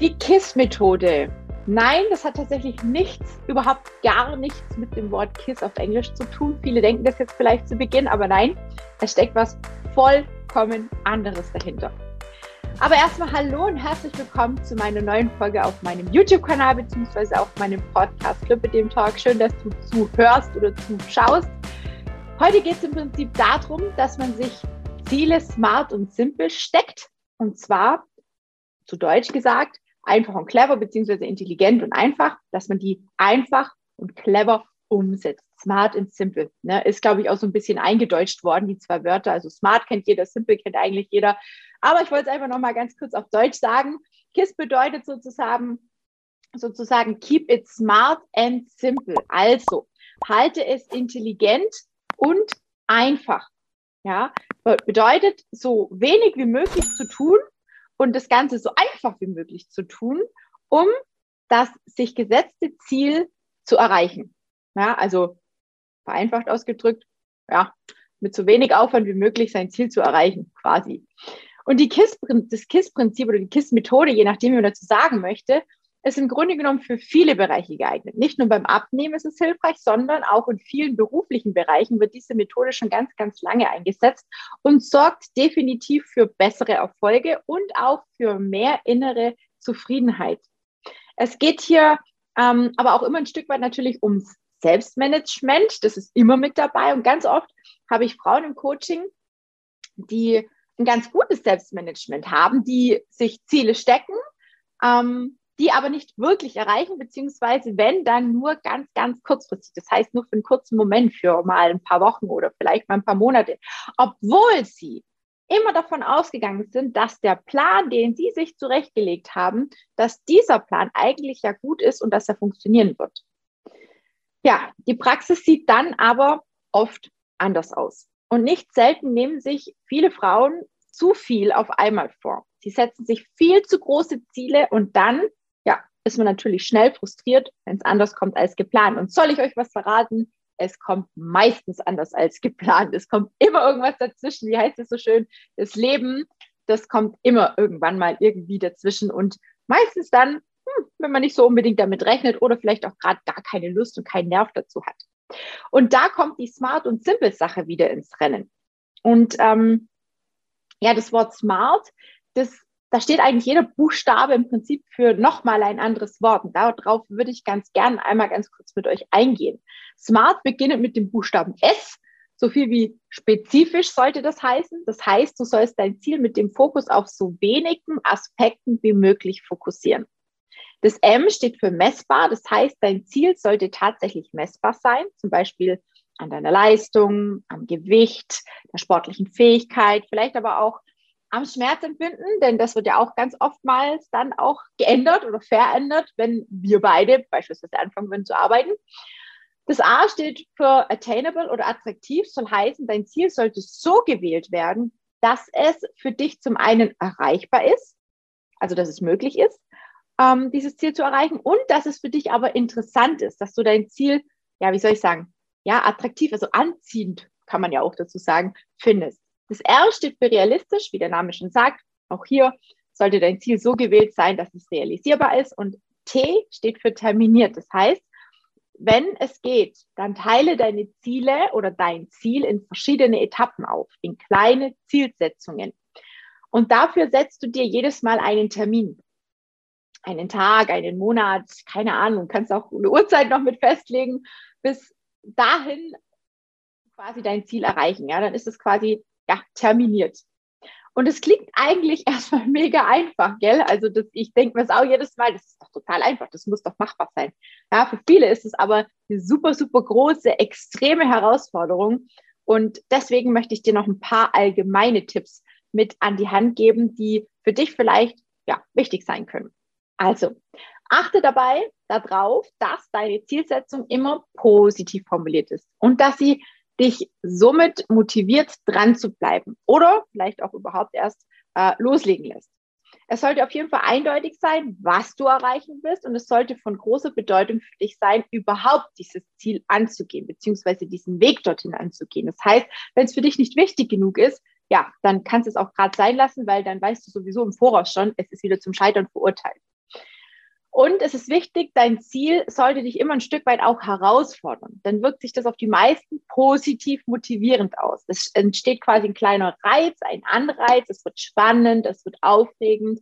Die KISS-Methode. Nein, das hat tatsächlich nichts, überhaupt gar nichts mit dem Wort KISS auf Englisch zu tun. Viele denken das jetzt vielleicht zu Beginn, aber nein, es steckt was vollkommen anderes dahinter. Aber erstmal hallo und herzlich willkommen zu meiner neuen Folge auf meinem YouTube-Kanal beziehungsweise auf meinem Podcast Club mit dem Talk. Schön, dass du zuhörst oder zuschaust. Heute geht es im Prinzip darum, dass man sich Ziele smart und simpel steckt. Und zwar, zu Deutsch gesagt, einfach und clever, beziehungsweise intelligent und einfach, dass man die einfach und clever umsetzt. Smart und simple. Ne? Ist, glaube ich, auch so ein bisschen eingedeutscht worden, die zwei Wörter. Also smart kennt jeder, simple kennt eigentlich jeder. Aber ich wollte es einfach nochmal ganz kurz auf Deutsch sagen. KISS bedeutet sozusagen, sozusagen keep it smart and simple. Also halte es intelligent und einfach. Ja, bedeutet, so wenig wie möglich zu tun und das Ganze so einfach wie möglich zu tun, um das sich gesetzte Ziel zu erreichen. Ja, also vereinfacht ausgedrückt, ja, mit so wenig Aufwand wie möglich sein Ziel zu erreichen, quasi. Und die KISS, das KISS-Prinzip oder die KISS-Methode, je nachdem, wie man dazu sagen möchte, ist im Grunde genommen für viele Bereiche geeignet. Nicht nur beim Abnehmen ist es hilfreich, sondern auch in vielen beruflichen Bereichen wird diese Methode schon ganz, ganz lange eingesetzt und sorgt definitiv für bessere Erfolge und auch für mehr innere Zufriedenheit. Es geht hier ähm, aber auch immer ein Stück weit natürlich ums Selbstmanagement. Das ist immer mit dabei und ganz oft habe ich Frauen im Coaching, die ein ganz gutes Selbstmanagement haben, die sich Ziele stecken, ähm, die aber nicht wirklich erreichen, beziehungsweise wenn, dann nur ganz, ganz kurzfristig. Das heißt nur für einen kurzen Moment, für mal ein paar Wochen oder vielleicht mal ein paar Monate. Obwohl sie immer davon ausgegangen sind, dass der Plan, den sie sich zurechtgelegt haben, dass dieser Plan eigentlich ja gut ist und dass er funktionieren wird. Ja, die Praxis sieht dann aber oft anders aus. Und nicht selten nehmen sich viele Frauen zu viel auf einmal vor. Sie setzen sich viel zu große Ziele und dann ist man natürlich schnell frustriert, wenn es anders kommt als geplant. Und soll ich euch was verraten? Es kommt meistens anders als geplant. Es kommt immer irgendwas dazwischen. Wie heißt es so schön? Das Leben, das kommt immer irgendwann mal irgendwie dazwischen. Und meistens dann, hm, wenn man nicht so unbedingt damit rechnet oder vielleicht auch gerade gar keine Lust und keinen Nerv dazu hat. Und da kommt die Smart- und Simple-Sache wieder ins Rennen. Und ähm, ja, das Wort Smart, das da steht eigentlich jeder Buchstabe im Prinzip für nochmal ein anderes Wort. Und darauf würde ich ganz gern einmal ganz kurz mit euch eingehen. Smart beginnt mit dem Buchstaben S. So viel wie spezifisch sollte das heißen. Das heißt, du sollst dein Ziel mit dem Fokus auf so wenigen Aspekten wie möglich fokussieren. Das M steht für messbar. Das heißt, dein Ziel sollte tatsächlich messbar sein. Zum Beispiel an deiner Leistung, am Gewicht, der sportlichen Fähigkeit, vielleicht aber auch am Schmerzempfinden, denn das wird ja auch ganz oftmals dann auch geändert oder verändert, wenn wir beide beispielsweise anfangen würden zu arbeiten. Das A steht für attainable oder attraktiv, soll heißen, dein Ziel sollte so gewählt werden, dass es für dich zum einen erreichbar ist, also dass es möglich ist, ähm, dieses Ziel zu erreichen und dass es für dich aber interessant ist, dass du dein Ziel, ja, wie soll ich sagen, ja, attraktiv, also anziehend, kann man ja auch dazu sagen, findest. Das R steht für realistisch, wie der Name schon sagt. Auch hier sollte dein Ziel so gewählt sein, dass es realisierbar ist. Und T steht für terminiert. Das heißt, wenn es geht, dann teile deine Ziele oder dein Ziel in verschiedene Etappen auf, in kleine Zielsetzungen. Und dafür setzt du dir jedes Mal einen Termin. Einen Tag, einen Monat, keine Ahnung, kannst auch eine Uhrzeit noch mit festlegen, bis dahin quasi dein Ziel erreichen. Ja, dann ist es quasi ja, terminiert. Und es klingt eigentlich erstmal mega einfach, gell? Also das, ich denke mir es auch jedes Mal, das ist doch total einfach, das muss doch machbar sein. Ja, für viele ist es aber eine super, super große, extreme Herausforderung. Und deswegen möchte ich dir noch ein paar allgemeine Tipps mit an die Hand geben, die für dich vielleicht ja, wichtig sein können. Also, achte dabei darauf, dass deine Zielsetzung immer positiv formuliert ist und dass sie dich somit motiviert, dran zu bleiben oder vielleicht auch überhaupt erst äh, loslegen lässt. Es sollte auf jeden Fall eindeutig sein, was du erreichen willst und es sollte von großer Bedeutung für dich sein, überhaupt dieses Ziel anzugehen, beziehungsweise diesen Weg dorthin anzugehen. Das heißt, wenn es für dich nicht wichtig genug ist, ja, dann kannst du es auch gerade sein lassen, weil dann weißt du sowieso im Voraus schon, es ist wieder zum Scheitern verurteilt. Und es ist wichtig, dein Ziel sollte dich immer ein Stück weit auch herausfordern. Dann wirkt sich das auf die meisten positiv motivierend aus. Es entsteht quasi ein kleiner Reiz, ein Anreiz, es wird spannend, es wird aufregend.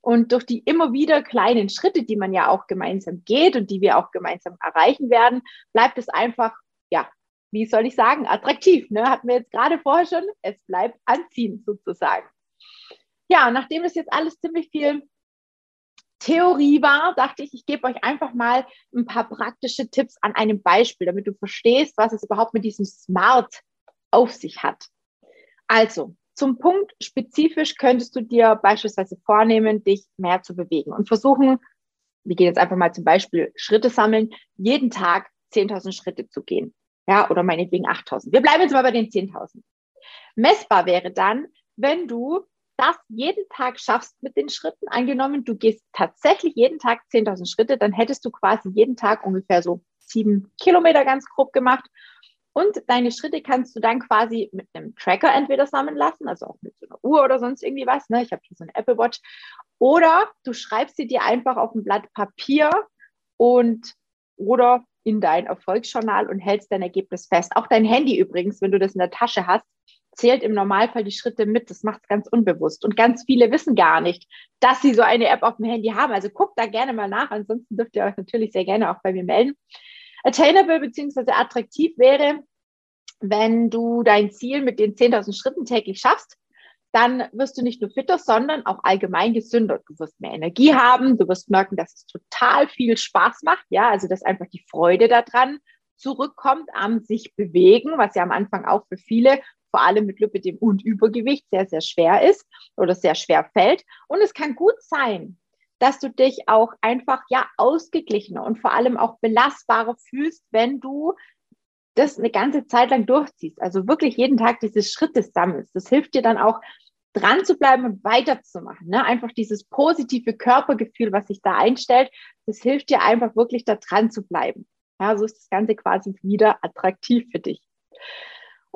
Und durch die immer wieder kleinen Schritte, die man ja auch gemeinsam geht und die wir auch gemeinsam erreichen werden, bleibt es einfach, ja, wie soll ich sagen, attraktiv. Ne? Hatten wir jetzt gerade vorher schon, es bleibt anziehend sozusagen. Ja, nachdem das jetzt alles ziemlich viel Theorie war, dachte ich, ich gebe euch einfach mal ein paar praktische Tipps an einem Beispiel, damit du verstehst, was es überhaupt mit diesem Smart auf sich hat. Also, zum Punkt spezifisch könntest du dir beispielsweise vornehmen, dich mehr zu bewegen und versuchen, wir gehen jetzt einfach mal zum Beispiel Schritte sammeln, jeden Tag 10.000 Schritte zu gehen. Ja, oder meinetwegen 8.000. Wir bleiben jetzt mal bei den 10.000. Messbar wäre dann, wenn du das jeden Tag schaffst mit den Schritten, angenommen, du gehst tatsächlich jeden Tag 10.000 Schritte, dann hättest du quasi jeden Tag ungefähr so sieben Kilometer ganz grob gemacht. Und deine Schritte kannst du dann quasi mit einem Tracker entweder sammeln lassen, also auch mit so einer Uhr oder sonst irgendwie was. Ne? Ich habe hier so eine Apple Watch. Oder du schreibst sie dir einfach auf ein Blatt Papier und oder in dein Erfolgsjournal und hältst dein Ergebnis fest. Auch dein Handy übrigens, wenn du das in der Tasche hast, zählt im Normalfall die Schritte mit. Das macht es ganz unbewusst. Und ganz viele wissen gar nicht, dass sie so eine App auf dem Handy haben. Also guckt da gerne mal nach. Ansonsten dürft ihr euch natürlich sehr gerne auch bei mir melden. Attainable bzw. attraktiv wäre, wenn du dein Ziel mit den 10.000 Schritten täglich schaffst, dann wirst du nicht nur fitter, sondern auch allgemein gesünder. Du wirst mehr Energie haben, du wirst merken, dass es total viel Spaß macht, ja, also dass einfach die Freude daran zurückkommt am sich bewegen, was ja am Anfang auch für viele vor allem mit Lipidem und Übergewicht sehr, sehr schwer ist oder sehr schwer fällt. Und es kann gut sein, dass du dich auch einfach ja ausgeglichener und vor allem auch belastbarer fühlst, wenn du das eine ganze Zeit lang durchziehst. Also wirklich jeden Tag diese Schritte sammelst. Das hilft dir dann auch dran zu bleiben und weiterzumachen. Ne? Einfach dieses positive Körpergefühl, was sich da einstellt, das hilft dir einfach wirklich da dran zu bleiben. Ja, so ist das Ganze quasi wieder attraktiv für dich.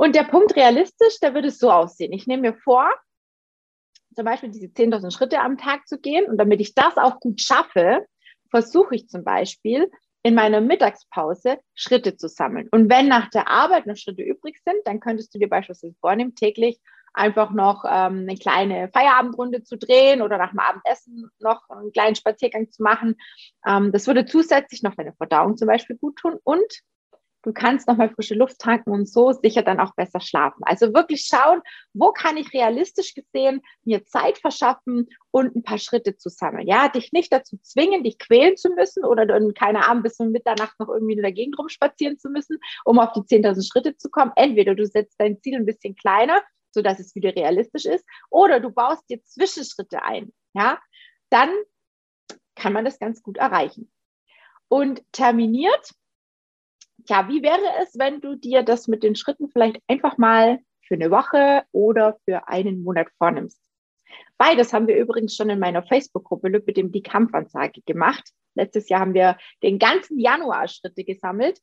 Und der Punkt realistisch, der würde es so aussehen. Ich nehme mir vor, zum Beispiel diese 10.000 Schritte am Tag zu gehen. Und damit ich das auch gut schaffe, versuche ich zum Beispiel in meiner Mittagspause Schritte zu sammeln. Und wenn nach der Arbeit noch Schritte übrig sind, dann könntest du dir beispielsweise vornehmen, täglich einfach noch ähm, eine kleine Feierabendrunde zu drehen oder nach dem Abendessen noch einen kleinen Spaziergang zu machen. Ähm, das würde zusätzlich noch deine Verdauung zum Beispiel gut tun und Du kannst nochmal frische Luft tanken und so sicher dann auch besser schlafen. Also wirklich schauen, wo kann ich realistisch gesehen mir Zeit verschaffen und ein paar Schritte zu sammeln. Ja, dich nicht dazu zwingen, dich quälen zu müssen oder dann, keine Ahnung, bis um Mitternacht noch irgendwie in der Gegend rumspazieren zu müssen, um auf die 10.000 Schritte zu kommen. Entweder du setzt dein Ziel ein bisschen kleiner, sodass es wieder realistisch ist, oder du baust dir Zwischenschritte ein. Ja, dann kann man das ganz gut erreichen. Und terminiert ja, wie wäre es, wenn du dir das mit den Schritten vielleicht einfach mal für eine Woche oder für einen Monat vornimmst? Beides haben wir übrigens schon in meiner Facebook-Gruppe mit dem die Kampfansage gemacht. Letztes Jahr haben wir den ganzen Januar Schritte gesammelt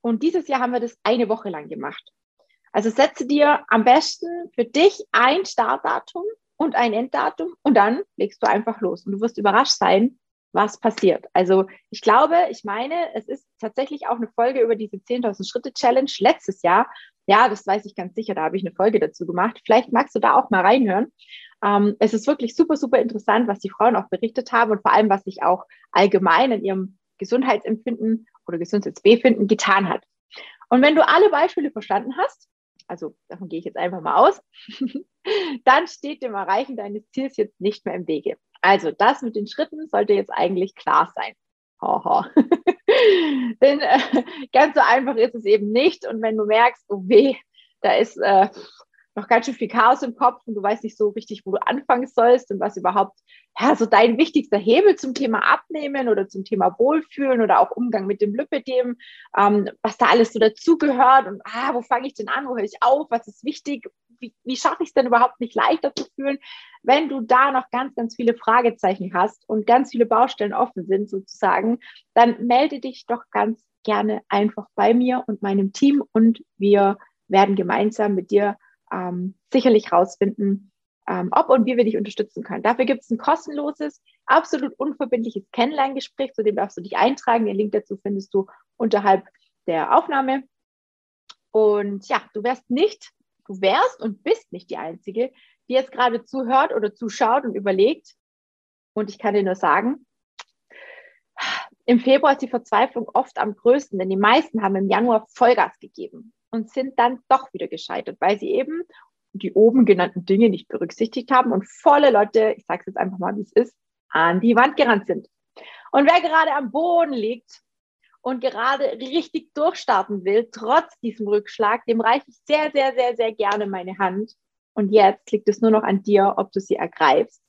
und dieses Jahr haben wir das eine Woche lang gemacht. Also setze dir am besten für dich ein Startdatum und ein Enddatum und dann legst du einfach los und du wirst überrascht sein, was passiert. Also ich glaube, ich meine, es ist tatsächlich auch eine Folge über diese 10.000 Schritte Challenge letztes Jahr. Ja, das weiß ich ganz sicher, da habe ich eine Folge dazu gemacht. Vielleicht magst du da auch mal reinhören. Ähm, es ist wirklich super, super interessant, was die Frauen auch berichtet haben und vor allem, was sich auch allgemein in ihrem Gesundheitsempfinden oder Gesundheitsbefinden getan hat. Und wenn du alle Beispiele verstanden hast, also davon gehe ich jetzt einfach mal aus, dann steht dem Erreichen deines Ziels jetzt nicht mehr im Wege. Also das mit den Schritten sollte jetzt eigentlich klar sein. Haha. Denn äh, ganz so einfach ist es eben nicht. Und wenn du merkst, oh weh, da ist äh, noch ganz schön viel Chaos im Kopf und du weißt nicht so richtig, wo du anfangen sollst und was überhaupt ja, so dein wichtigster Hebel zum Thema Abnehmen oder zum Thema Wohlfühlen oder auch Umgang mit dem Lipidem, ähm, was da alles so dazugehört und ah, wo fange ich denn an, wo höre ich auf, was ist wichtig, wie, wie schaffe ich es denn überhaupt nicht leichter zu fühlen, wenn du da noch ganz, ganz viele Fragezeichen hast und ganz viele Baustellen offen sind sozusagen, dann melde dich doch ganz gerne einfach bei mir und meinem Team und wir werden gemeinsam mit dir ähm, sicherlich rausfinden, ähm, ob und wie wir dich unterstützen können. Dafür gibt es ein kostenloses, absolut unverbindliches Kennenlerngespräch, zu dem darfst du dich eintragen. Den Link dazu findest du unterhalb der Aufnahme. Und ja, du wärst nicht, du wärst und bist nicht die Einzige, die jetzt gerade zuhört oder zuschaut und überlegt. Und ich kann dir nur sagen, im Februar ist die Verzweiflung oft am größten, denn die meisten haben im Januar Vollgas gegeben und sind dann doch wieder gescheitert, weil sie eben die oben genannten Dinge nicht berücksichtigt haben und volle Leute, ich sage es jetzt einfach mal, wie es ist, an die Wand gerannt sind. Und wer gerade am Boden liegt und gerade richtig durchstarten will, trotz diesem Rückschlag, dem reiche ich sehr, sehr, sehr, sehr gerne meine Hand. Und jetzt liegt es nur noch an dir, ob du sie ergreifst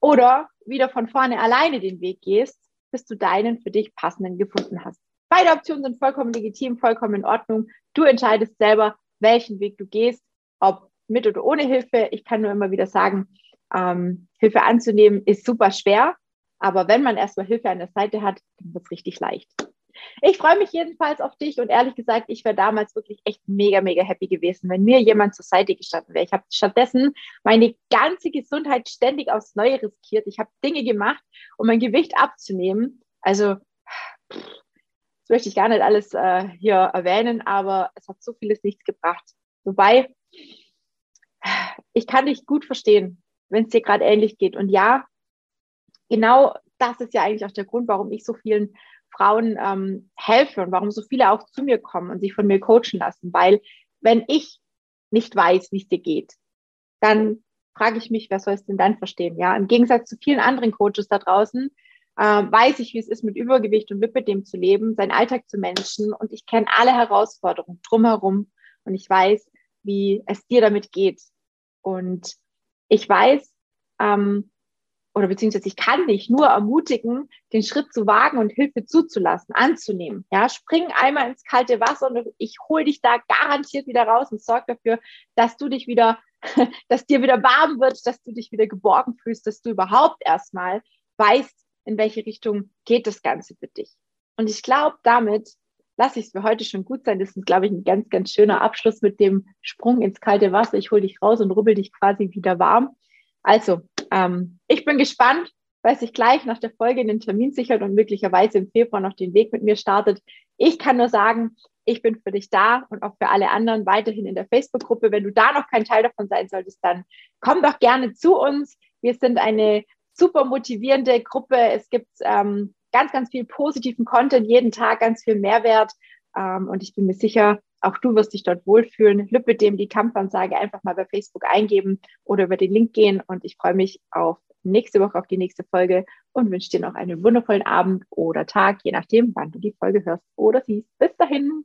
oder wieder von vorne alleine den Weg gehst, bis du deinen für dich passenden gefunden hast. Beide Optionen sind vollkommen legitim, vollkommen in Ordnung. Du entscheidest selber, welchen Weg du gehst ob mit oder ohne Hilfe. Ich kann nur immer wieder sagen, ähm, Hilfe anzunehmen ist super schwer, aber wenn man erstmal Hilfe an der Seite hat, dann wird es richtig leicht. Ich freue mich jedenfalls auf dich und ehrlich gesagt, ich wäre damals wirklich echt mega, mega happy gewesen, wenn mir jemand zur Seite gestanden wäre. Ich habe stattdessen meine ganze Gesundheit ständig aufs Neue riskiert. Ich habe Dinge gemacht, um mein Gewicht abzunehmen. Also, das möchte ich gar nicht alles äh, hier erwähnen, aber es hat so vieles nichts gebracht. Wobei, ich kann dich gut verstehen, wenn es dir gerade ähnlich geht. Und ja, genau das ist ja eigentlich auch der Grund, warum ich so vielen Frauen ähm, helfe und warum so viele auch zu mir kommen und sich von mir coachen lassen. Weil wenn ich nicht weiß, wie es dir geht, dann frage ich mich, wer soll es denn dann verstehen? Ja, im Gegensatz zu vielen anderen Coaches da draußen äh, weiß ich, wie es ist, mit Übergewicht und mit dem zu leben, seinen Alltag zu managen und ich kenne alle Herausforderungen drumherum und ich weiß, wie es dir damit geht. Und ich weiß, ähm, oder beziehungsweise ich kann dich nur ermutigen, den Schritt zu wagen und Hilfe zuzulassen, anzunehmen. Ja, spring einmal ins kalte Wasser und ich hole dich da garantiert wieder raus und sorge dafür, dass du dich wieder, dass dir wieder warm wird, dass du dich wieder geborgen fühlst, dass du überhaupt erstmal weißt, in welche Richtung geht das Ganze für dich. Und ich glaube, damit lasse ich es für heute schon gut sein. Das ist, glaube ich, ein ganz, ganz schöner Abschluss mit dem Sprung ins kalte Wasser. Ich hole dich raus und rubbel dich quasi wieder warm. Also, ähm, ich bin gespannt, weil sich gleich nach der Folge den Termin sichert und möglicherweise im Februar noch den Weg mit mir startet. Ich kann nur sagen, ich bin für dich da und auch für alle anderen weiterhin in der Facebook-Gruppe. Wenn du da noch kein Teil davon sein solltest, dann komm doch gerne zu uns. Wir sind eine super motivierende Gruppe. Es gibt ähm, ganz, ganz viel positiven Content, jeden Tag ganz viel Mehrwert. Ähm, und ich bin mir sicher, auch du wirst dich dort wohlfühlen. Lüppe dem die Kampfansage einfach mal bei Facebook eingeben oder über den Link gehen. Und ich freue mich auf nächste Woche, auf die nächste Folge und wünsche dir noch einen wundervollen Abend oder Tag, je nachdem, wann du die Folge hörst oder siehst. Bis dahin.